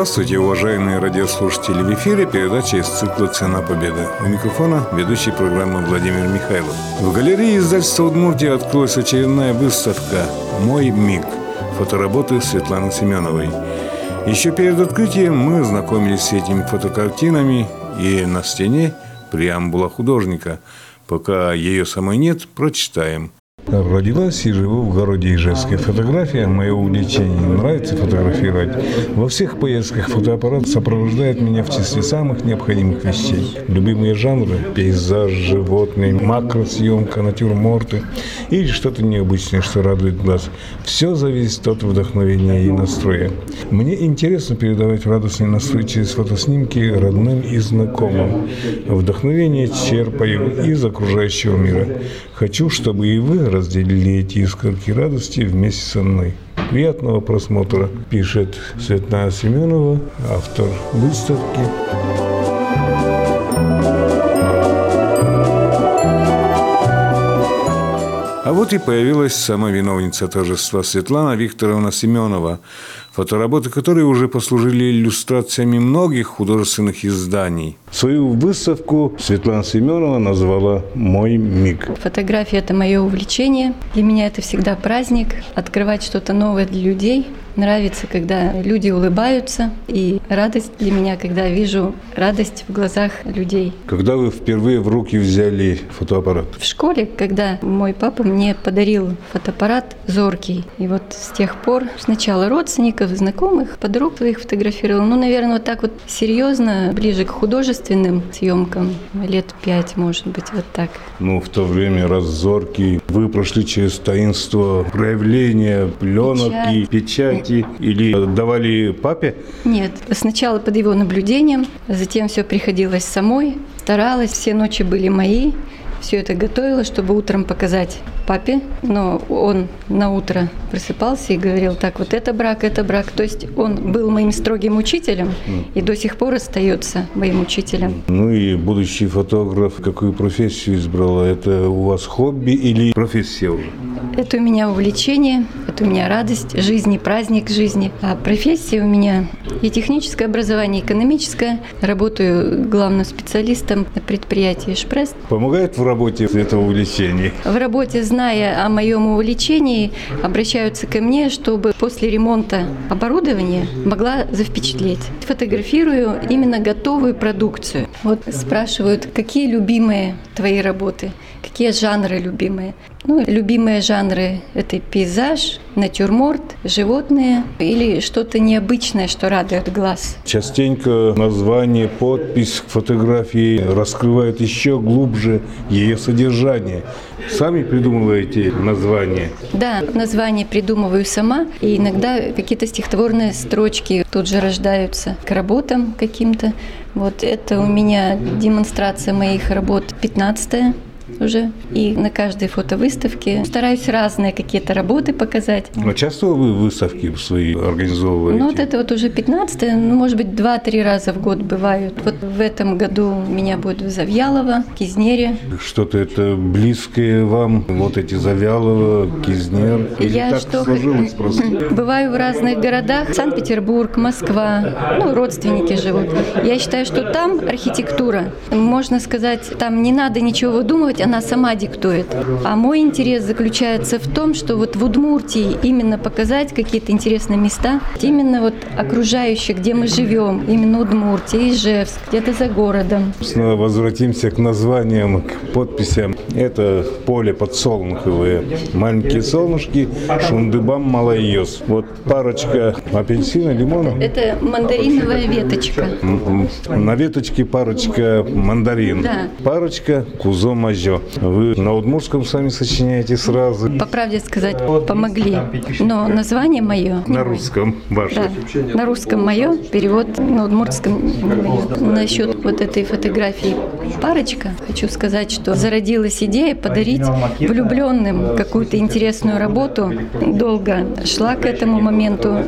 Здравствуйте, уважаемые радиослушатели! В эфире передача из цикла «Цена победы». У микрофона ведущий программы Владимир Михайлов. В галерее издательства «Удмуртия» открылась очередная выставка «Мой миг» фотоработы Светланы Семеновой. Еще перед открытием мы знакомились с этими фотокартинами, и на стене преамбула художника. Пока ее самой нет, прочитаем – Родилась и живу в городе Ижевске. Фотография – мое увлечение. Нравится фотографировать. Во всех поездках фотоаппарат сопровождает меня в числе самых необходимых вещей. Любимые жанры – пейзаж, животные, макросъемка, натюрморты или что-то необычное, что радует глаз. Все зависит от вдохновения и настроя. Мне интересно передавать радостный настрой через фотоснимки родным и знакомым. Вдохновение черпаю из окружающего мира. Хочу, чтобы и вы разделили эти искорки радости вместе со мной. Приятного просмотра, пишет Светлана Семенова, автор выставки. А вот и появилась сама виновница торжества Светлана Викторовна Семенова, фотоработы которой уже послужили иллюстрациями многих художественных изданий. Свою выставку Светлана Семенова назвала «Мой миг». Фотография – это мое увлечение. Для меня это всегда праздник. Открывать что-то новое для людей – Нравится, когда люди улыбаются, и радость для меня, когда вижу радость в глазах людей. Когда вы впервые в руки взяли фотоаппарат? В школе, когда мой папа мне подарил фотоаппарат зоркий. И вот с тех пор сначала родственников, знакомых, подруг своих фотографировал. Ну, наверное, вот так вот серьезно, ближе к художественным съемкам. Лет пять, может быть, вот так. Ну, в то время, раз зоркий, вы прошли через таинство проявления пленок Печать. и печати или давали папе? Нет, сначала под его наблюдением, затем все приходилось самой, старалась, все ночи были мои, все это готовила, чтобы утром показать папе, но он на утро просыпался и говорил, так, вот это брак, это брак. То есть он был моим строгим учителем и до сих пор остается моим учителем. Ну и будущий фотограф, какую профессию избрала? Это у вас хобби или профессия уже? Это у меня увлечение, у меня радость жизни, праздник жизни. А профессия у меня и техническое образование, и экономическое. Работаю главным специалистом на предприятии «Шпресс». Помогает в работе это увлечение? В работе, зная о моем увлечении, обращаются ко мне, чтобы после ремонта оборудования могла завпечатлеть. Фотографирую именно готовую продукцию. Вот спрашивают, какие любимые твои работы, какие жанры любимые. Ну, любимые жанры – это пейзаж, натюрморт, животные или что-то необычное, что радует глаз. Частенько название, подпись фотографии раскрывает еще глубже ее содержание. Сами придумываете название? Да, название придумываю сама. И иногда какие-то стихотворные строчки тут же рождаются к работам каким-то. Вот это у меня демонстрация моих работ 15 уже. И на каждой фотовыставке стараюсь разные какие-то работы показать. А часто вы выставки свои организовываете? Ну, вот это вот уже 15 ну, может быть, 2-3 раза в год бывают. Вот в этом году у меня будет в Завьялово, Кизнере. Что-то это близкое вам, вот эти Завьялово, Кизнер? Или Я так что... сложилось просто? Бываю в разных городах. Санкт-Петербург, Москва, ну, родственники живут. Я считаю, что там архитектура. Можно сказать, там не надо ничего выдумывать, она сама диктует. А мой интерес заключается в том, что вот в Удмуртии именно показать какие-то интересные места, именно вот окружающие, где мы живем, именно Удмуртия, Ижевск, где-то за городом. Снова возвратимся к названиям, к подписям. Это поле подсолнуховое. Маленькие солнышки, шундыбам малайос. Вот парочка апельсина, лимона. Это мандариновая веточка. На веточке парочка мандарин. Да. Парочка кузо мажо. Вы на удмурском сами сочиняете сразу? По правде сказать, помогли. Но название мое... На русском ваше? Да, на русском мое, перевод на удмуртском. Насчет вот этой фотографии парочка. Хочу сказать, что зародилась идея подарить влюбленным какую-то интересную работу. Долго шла к этому моменту,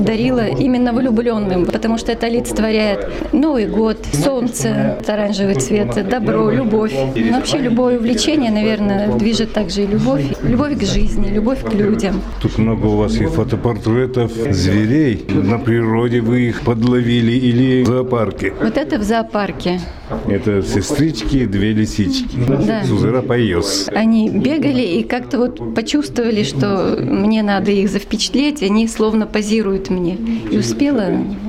дарила именно влюбленным, потому что это олицетворяет Новый год, солнце, оранжевый цвет, добро, любовь. Ну, вообще любое увлечение, наверное, движет также и любовь. Любовь к жизни, любовь к людям. Тут много у вас и фотопортретов зверей. На природе вы их подловили или в зоопарке? Вот это в зоопарке. Это сестрички, две лисички. Да. Сузера поес. Они бегали и как-то вот почувствовали, что мне надо их завпечатлеть, они словно позируют мне. И успела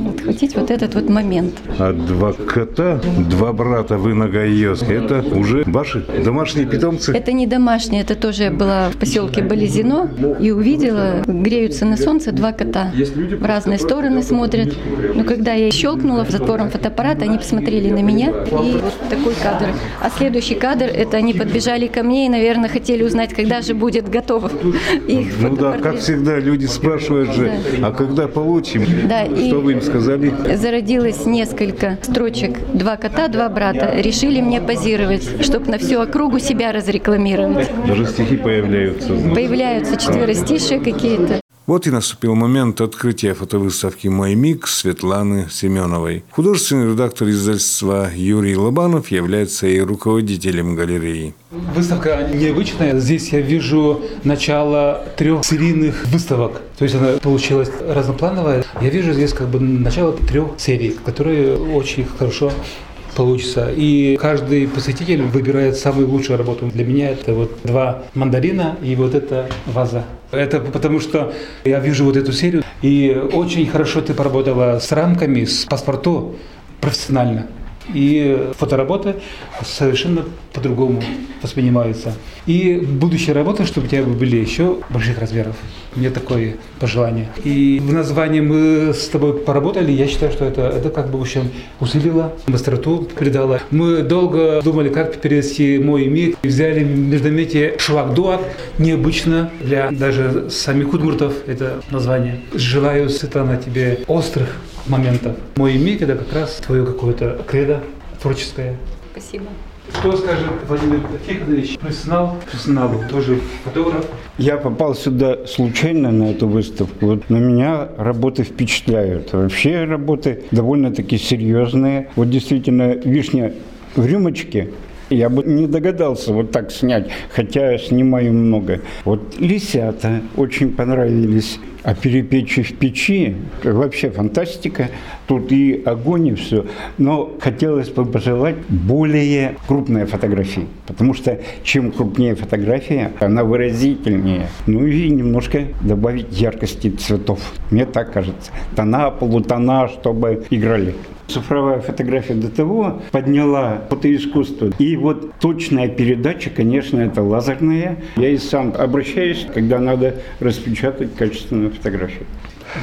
отхватить вот этот вот момент. А два кота, два брата вы на Гайос, это уже ваши домашние питомцы? Это не домашние, это тоже я была в поселке Болезино и увидела, греются на солнце два кота. В разные стороны смотрят. Но когда я щелкнула затвором фотоаппарата, они посмотрели на меня, и вот такой кадр. А следующий кадр, это они подбежали ко мне и, наверное, хотели узнать, когда же будет готово их Ну да, как всегда, люди спрашивают же, а когда получим? Да, и- Что вы им сказали? Зародилось несколько строчек. Два кота, два брата. Решили мне позировать, чтобы на всю округу себя разрекламировать. Даже стихи появляются. Появляются четверостишие какие-то. Вот и наступил момент открытия фотовыставки «Мой миг» Светланы Семеновой. Художественный редактор издательства Юрий Лобанов является и руководителем галереи. Выставка необычная. Здесь я вижу начало трех серийных выставок. То есть она получилась разноплановая. Я вижу здесь как бы начало трех серий, которые очень хорошо получится. И каждый посетитель выбирает самую лучшую работу. Для меня это вот два мандарина и вот эта ваза. Это потому что я вижу вот эту серию, и очень хорошо ты поработала с рамками, с паспорту профессионально. И фоторабота совершенно по-другому воспринимается. И будущая работа, чтобы у тебя были еще больших размеров. У меня такое пожелание. И в названии мы с тобой поработали. Я считаю, что это, это как бы в общем усилило, быстроту придало. Мы долго думали, как перевести мой миг. Взяли междометие швак-дуак. Необычно для даже самих удмуртов это название. Желаю, Светлана, тебе острых моментов. Мой миг это как раз твое какое-то кредо творческое. Спасибо. Что скажет Владимир Тихонович, профессионал, профессионал, тоже фотограф. Я попал сюда случайно на эту выставку. Вот на меня работы впечатляют. Вообще работы довольно-таки серьезные. Вот действительно вишня в рюмочке. Я бы не догадался вот так снять, хотя снимаю много. Вот лисята очень понравились. А перепечи в печи – вообще фантастика. Тут и огонь, и все. Но хотелось бы пожелать более крупные фотографии. Потому что чем крупнее фотография, она выразительнее. Ну и немножко добавить яркости цветов. Мне так кажется. Тона, полутона, чтобы играли. Цифровая фотография до того подняла фотоискусство. И вот точная передача, конечно, это лазерная. Я и сам обращаюсь, когда надо распечатать качественную фотографию.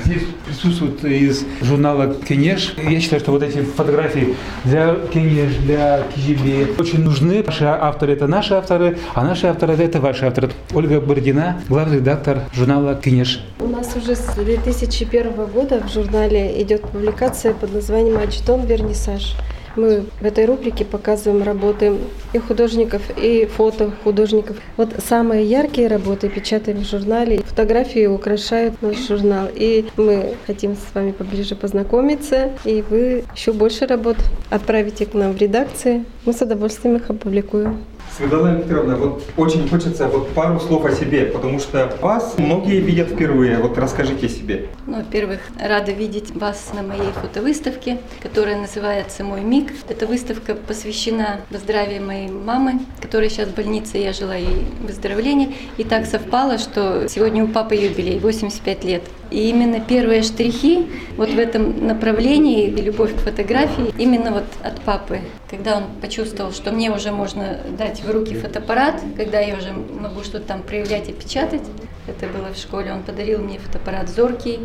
Здесь присутствует из журнала «Кенеш». Я считаю, что вот эти фотографии для «Кенеш», для «Кижиби» очень нужны. Наши авторы – это наши авторы, а наши авторы – это ваши авторы. Ольга Бородина, главный редактор журнала «Кенеш». У нас уже с 2001 года в журнале идет публикация под названием «Ачтон Вернисаж». Мы в этой рубрике показываем работы и художников, и фото художников. Вот самые яркие работы печатаем в журнале. Фотографии украшают наш журнал. И мы хотим с вами поближе познакомиться. И вы еще больше работ отправите к нам в редакции. Мы с удовольствием их опубликуем. Светлана Викторовна, вот очень хочется вот пару слов о себе, потому что вас многие видят впервые. Вот расскажите себе. Ну, во-первых, рада видеть вас на моей фотовыставке, которая называется «Мой миг». Эта выставка посвящена здравию моей мамы, которая сейчас в больнице, я желаю ей выздоровления. И так совпало, что сегодня у папы юбилей, 85 лет. И именно первые штрихи вот в этом направлении, любовь к фотографии, именно вот от папы. Когда он почувствовал, что мне уже можно дать в руки фотоаппарат, когда я уже могу что-то там проявлять и печатать, это было в школе, он подарил мне фотоаппарат «Зоркий»,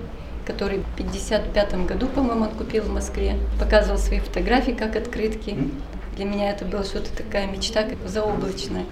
который в 55 году, по-моему, он купил в Москве. Показывал свои фотографии как открытки. Для меня это было что-то такая мечта, как заоблачная.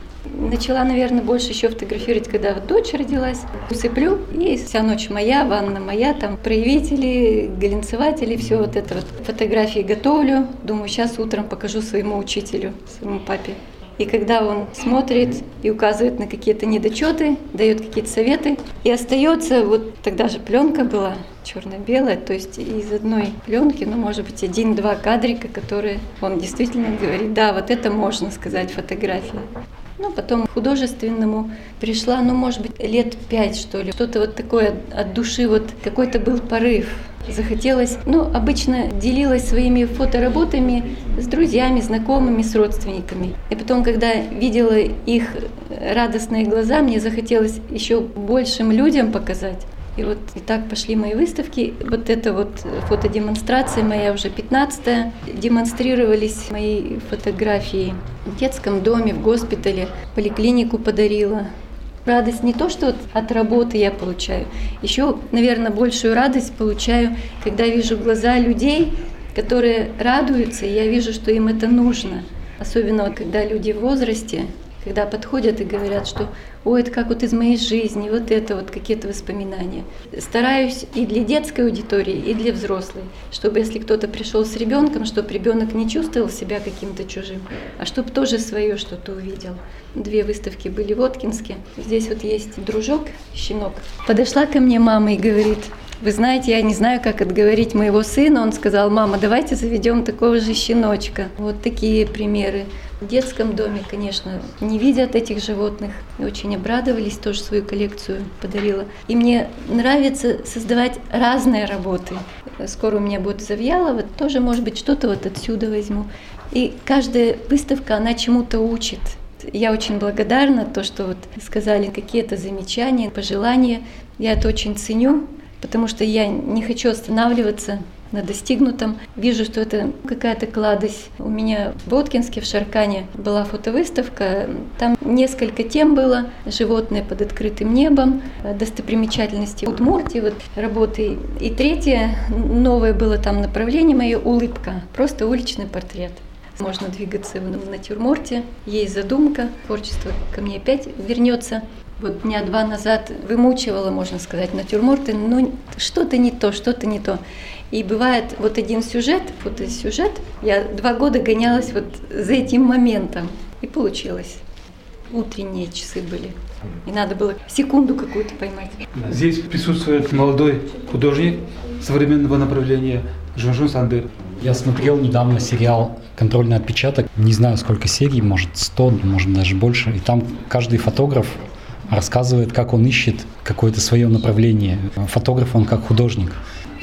Начала, наверное, больше еще фотографировать, когда вот дочь родилась. Усыплю, и вся ночь моя, ванна моя, там проявители, глинцеватели, все вот это вот. Фотографии готовлю. Думаю, сейчас утром покажу своему учителю, своему папе. И когда он смотрит и указывает на какие-то недочеты, дает какие-то советы, и остается, вот тогда же пленка была черно-белая, то есть из одной пленки, ну, может быть, один-два кадрика, которые он действительно говорит, да, вот это можно сказать фотография. Ну, потом к художественному пришла, ну, может быть, лет пять, что ли. Что-то вот такое от души, вот какой-то был порыв. Захотелось, ну, обычно делилась своими фотоработами с друзьями, знакомыми, с родственниками. И потом, когда видела их радостные глаза, мне захотелось еще большим людям показать. И вот и так пошли мои выставки. Вот это вот фотодемонстрация моя уже 15-я. Демонстрировались мои фотографии в детском доме, в госпитале, поликлинику подарила. Радость не то, что вот от работы я получаю, еще, наверное, большую радость получаю, когда вижу глаза людей, которые радуются, и я вижу, что им это нужно. Особенно когда люди в возрасте, когда подходят и говорят, что ой, это как вот из моей жизни, вот это вот какие-то воспоминания. Стараюсь и для детской аудитории, и для взрослой, чтобы если кто-то пришел с ребенком, чтобы ребенок не чувствовал себя каким-то чужим, а чтобы тоже свое что-то увидел. Две выставки были в Воткинске. Здесь вот есть дружок, щенок. Подошла ко мне мама и говорит, вы знаете, я не знаю, как отговорить моего сына. Он сказал, мама, давайте заведем такого же щеночка. Вот такие примеры. В детском доме, конечно, не видят этих животных. Очень обрадовались, тоже свою коллекцию подарила. И мне нравится создавать разные работы. Скоро у меня будет Завьялова, тоже, может быть, что-то вот отсюда возьму. И каждая выставка, она чему-то учит. Я очень благодарна, то, что вот сказали какие-то замечания, пожелания. Я это очень ценю потому что я не хочу останавливаться на достигнутом. Вижу, что это какая-то кладость. У меня в Боткинске, в Шаркане была фотовыставка. Там несколько тем было. Животные под открытым небом, достопримечательности Удмуртии, вот работы. И третье, новое было там направление мое, улыбка. Просто уличный портрет. Можно двигаться в натюрморте. Есть задумка, творчество ко мне опять вернется. Вот дня два назад вымучивала, можно сказать, натюрморты, но что-то не то, что-то не то. И бывает вот один сюжет, фотосюжет, я два года гонялась вот за этим моментом, и получилось. Утренние часы были. И надо было секунду какую-то поймать. Здесь присутствует молодой художник современного направления Жунжун Сандыр. Я смотрел недавно сериал «Контрольный отпечаток». Не знаю, сколько серий, может 100, может даже больше. И там каждый фотограф рассказывает, как он ищет какое-то свое направление. Фотограф он как художник.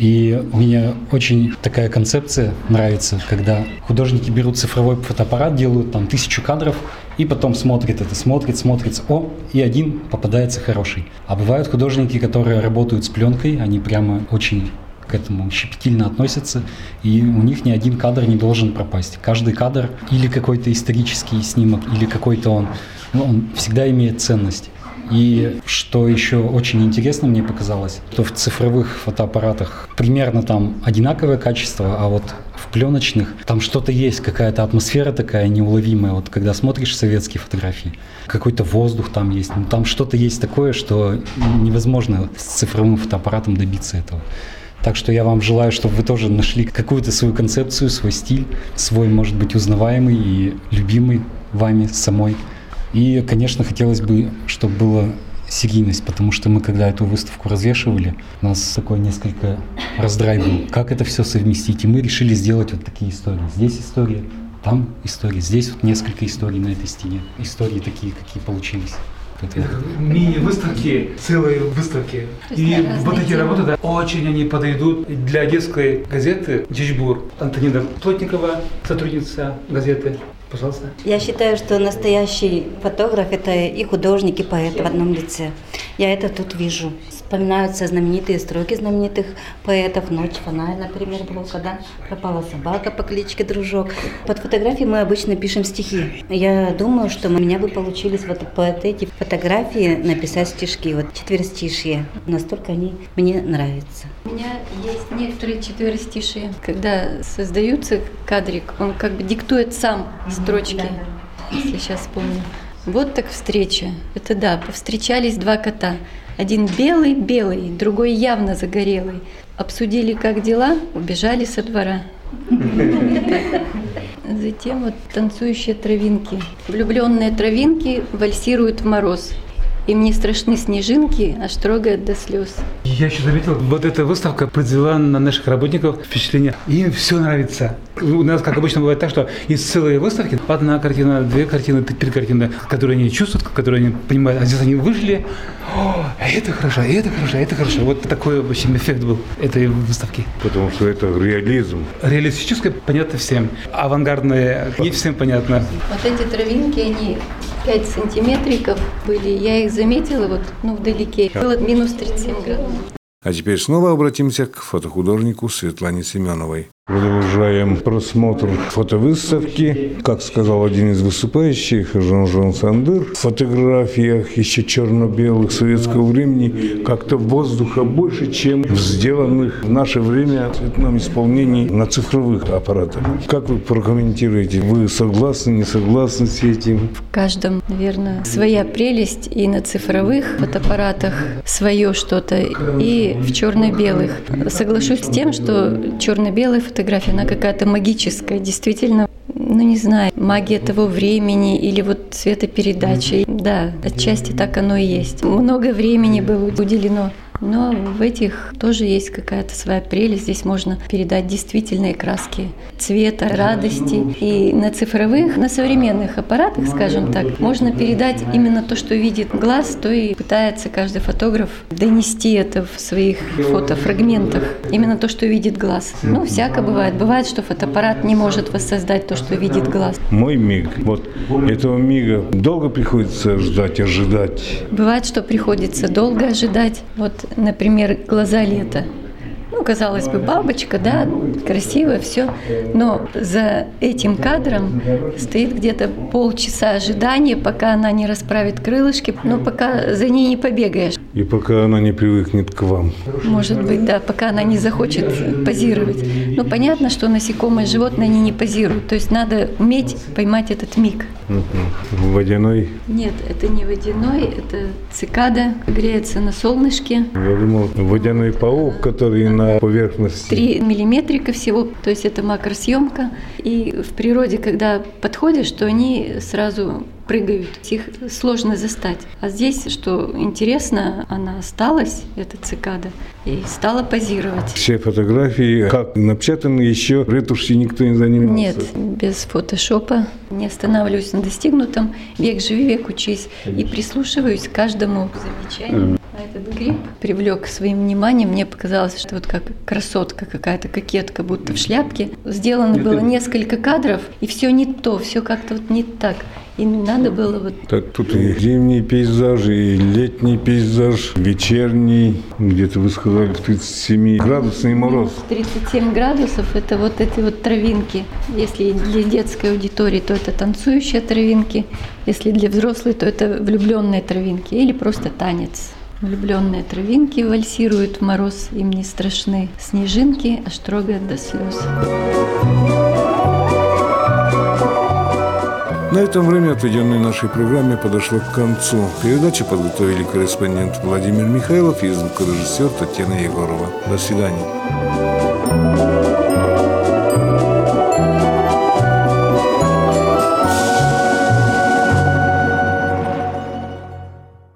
И мне очень такая концепция нравится, когда художники берут цифровой фотоаппарат, делают там тысячу кадров, и потом смотрят это, смотрят, смотрят, о, и один попадается хороший. А бывают художники, которые работают с пленкой, они прямо очень к этому щепетильно относятся, и у них ни один кадр не должен пропасть. Каждый кадр или какой-то исторический снимок, или какой-то он, ну, он всегда имеет ценность. И что еще очень интересно мне показалось, то в цифровых фотоаппаратах примерно там одинаковое качество, а вот в пленочных там что-то есть, какая-то атмосфера такая неуловимая. Вот когда смотришь советские фотографии, какой-то воздух там есть, ну, там что-то есть такое, что невозможно с цифровым фотоаппаратом добиться этого. Так что я вам желаю, чтобы вы тоже нашли какую-то свою концепцию, свой стиль, свой, может быть, узнаваемый и любимый вами самой. И, конечно, хотелось бы, чтобы была серийность, потому что мы, когда эту выставку развешивали, у нас такой несколько раздрай был, как это все совместить. И мы решили сделать вот такие истории. Здесь история, там история, здесь вот несколько историй на этой стене. Истории такие, какие получились. Мини-выставки, целые выставки. И вот эти работы, да, очень они подойдут для детской газеты «Чичбур». Антонина Плотникова, сотрудница газеты, Пожалуйста. Я считаю, что настоящий фотограф – это и художник, и поэт в одном лице. Я это тут вижу. Вспоминаются знаменитые строки знаменитых поэтов. «Ночь фонарь», например, Блока, да? «Пропала собака по кличке Дружок». Под фотографии мы обычно пишем стихи. Я думаю, что у меня бы получились вот под эти фотографии написать стишки, вот четверостишие. Настолько они мне нравятся. У меня есть некоторые четверостишие. Когда создаются кадрик, он как бы диктует сам строчки, да, да. если сейчас вспомню. Вот так встреча. Это да, повстречались два кота. Один белый-белый, другой явно загорелый. Обсудили, как дела, убежали со двора. Затем вот танцующие травинки. Влюбленные травинки вальсируют в мороз. Им не страшны снежинки, аж трогают до слез. Я еще заметил, вот эта выставка произвела на наших работников впечатление. Им все нравится. У нас, как обычно, бывает так, что из целой выставки одна картина, две картины, три картины, которые они чувствуют, которые они понимают. А здесь они вышли, О, это хорошо, это хорошо, это хорошо. Вот такой, в общем, эффект был этой выставки. Потому что это реализм. Реалистическое понятно всем, авангардное не всем понятно. Вот эти травинки, они 5 сантиметриков были. Я их заметила вот ну, вдалеке. Было минус 37 градусов. А теперь снова обратимся к фотохудожнику Светлане Семеновой. Продолжаем просмотр фотовыставки. Как сказал один из выступающих, Жан-Жан Сандыр, в фотографиях еще черно-белых советского времени как-то воздуха больше, чем в сделанных в наше время в цветном исполнении на цифровых аппаратах. Как вы прокомментируете? Вы согласны, не согласны с этим? В каждом, наверное, своя прелесть и на цифровых фотоаппаратах свое что-то, и в черно-белых. Соглашусь с тем, что черно-белая фотография, она какая-то магическая, действительно ну не знаю, магия того времени или вот цветопередачи. Да, отчасти так оно и есть. Много времени было уделено но в этих тоже есть какая-то своя прелесть. Здесь можно передать действительные краски цвета, радости. И на цифровых, на современных аппаратах, скажем так, можно передать именно то, что видит глаз, то и пытается каждый фотограф донести это в своих фотофрагментах. Именно то, что видит глаз. Ну, всяко бывает. Бывает, что фотоаппарат не может воссоздать то, что видит глаз. Мой миг. Вот этого мига долго приходится ждать, ожидать. Бывает, что приходится долго ожидать. Вот например, глаза лета. Ну, казалось бы, бабочка, да, красивая, все. Но за этим кадром стоит где-то полчаса ожидания, пока она не расправит крылышки, но пока за ней не побегаешь. И пока она не привыкнет к вам. Может быть, да, пока она не захочет позировать. Ну, понятно, что насекомые, животные, они не позируют. То есть надо уметь поймать этот миг. Водяной? Нет, это не водяной, это цикада, греется на солнышке. Я думал, водяной паук, который на поверхности. Три миллиметрика всего, то есть это макросъемка. И в природе, когда подходишь, то они сразу прыгают, их сложно застать. А здесь, что интересно, она осталась, эта цикада, и стала позировать. Все фотографии, как напечатаны, еще ретуши никто не занимался? Нет, без фотошопа. Не останавливаюсь на достигнутом. Век живи, век учись. И прислушиваюсь к каждому замечанию. Этот гриб привлек своим вниманием. Мне показалось, что вот как красотка какая-то, кокетка, будто в шляпке. Сделано было несколько кадров, и все не то, все как-то вот не так. И надо было вот... Так тут и зимний пейзаж, и летний пейзаж, вечерний, где-то вы сказали, 37 градусный мороз. 37 градусов – это вот эти вот травинки. Если для детской аудитории, то это танцующие травинки. Если для взрослой, то это влюбленные травинки или просто танец. Влюбленные травинки вальсируют в мороз, им не страшны снежинки, аж трогают до слез. На этом время, отведенное нашей программе, подошло к концу. Передачу подготовили корреспондент Владимир Михайлов и звукорежиссер Татьяна Егорова. До свидания.